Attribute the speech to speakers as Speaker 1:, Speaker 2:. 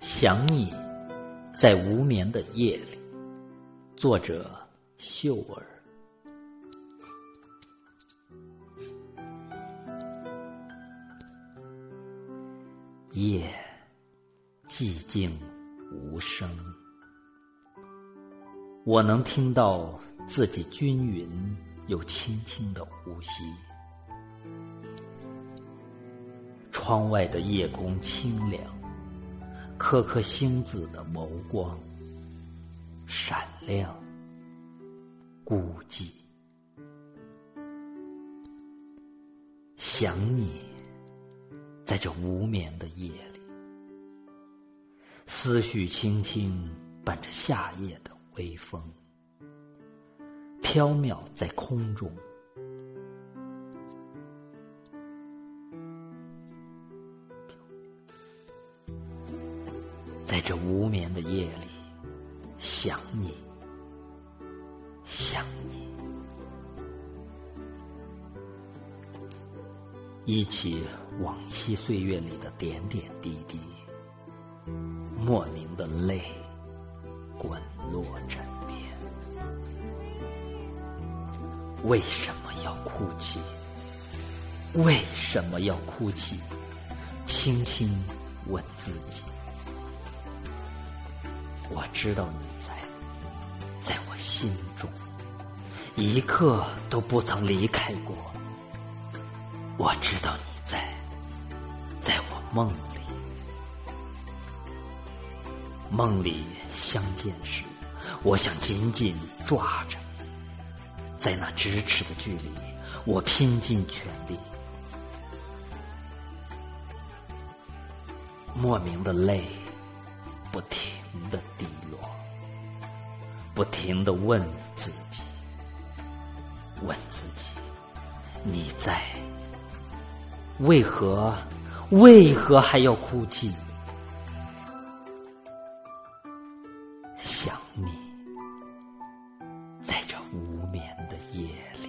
Speaker 1: 想你，在无眠的夜里。作者：秀儿。夜寂静无声，我能听到自己均匀又轻轻的呼吸。窗外的夜空清凉，颗颗星子的眸光闪亮，孤寂。想你，在这无眠的夜里，思绪轻轻伴着夏夜的微风，飘渺在空中。在这无眠的夜里，想你，想你，忆起往昔岁月里的点点滴滴，莫名的泪滚落枕边。为什么要哭泣？为什么要哭泣？轻轻问自己。我知道你在，在我心中，一刻都不曾离开过。我知道你在，在我梦里，梦里相见时，我想紧紧抓着，在那咫尺的距离，我拼尽全力，莫名的泪不停。不停的问自己问自己你在为何为何还要哭泣？想你在这无眠的夜里。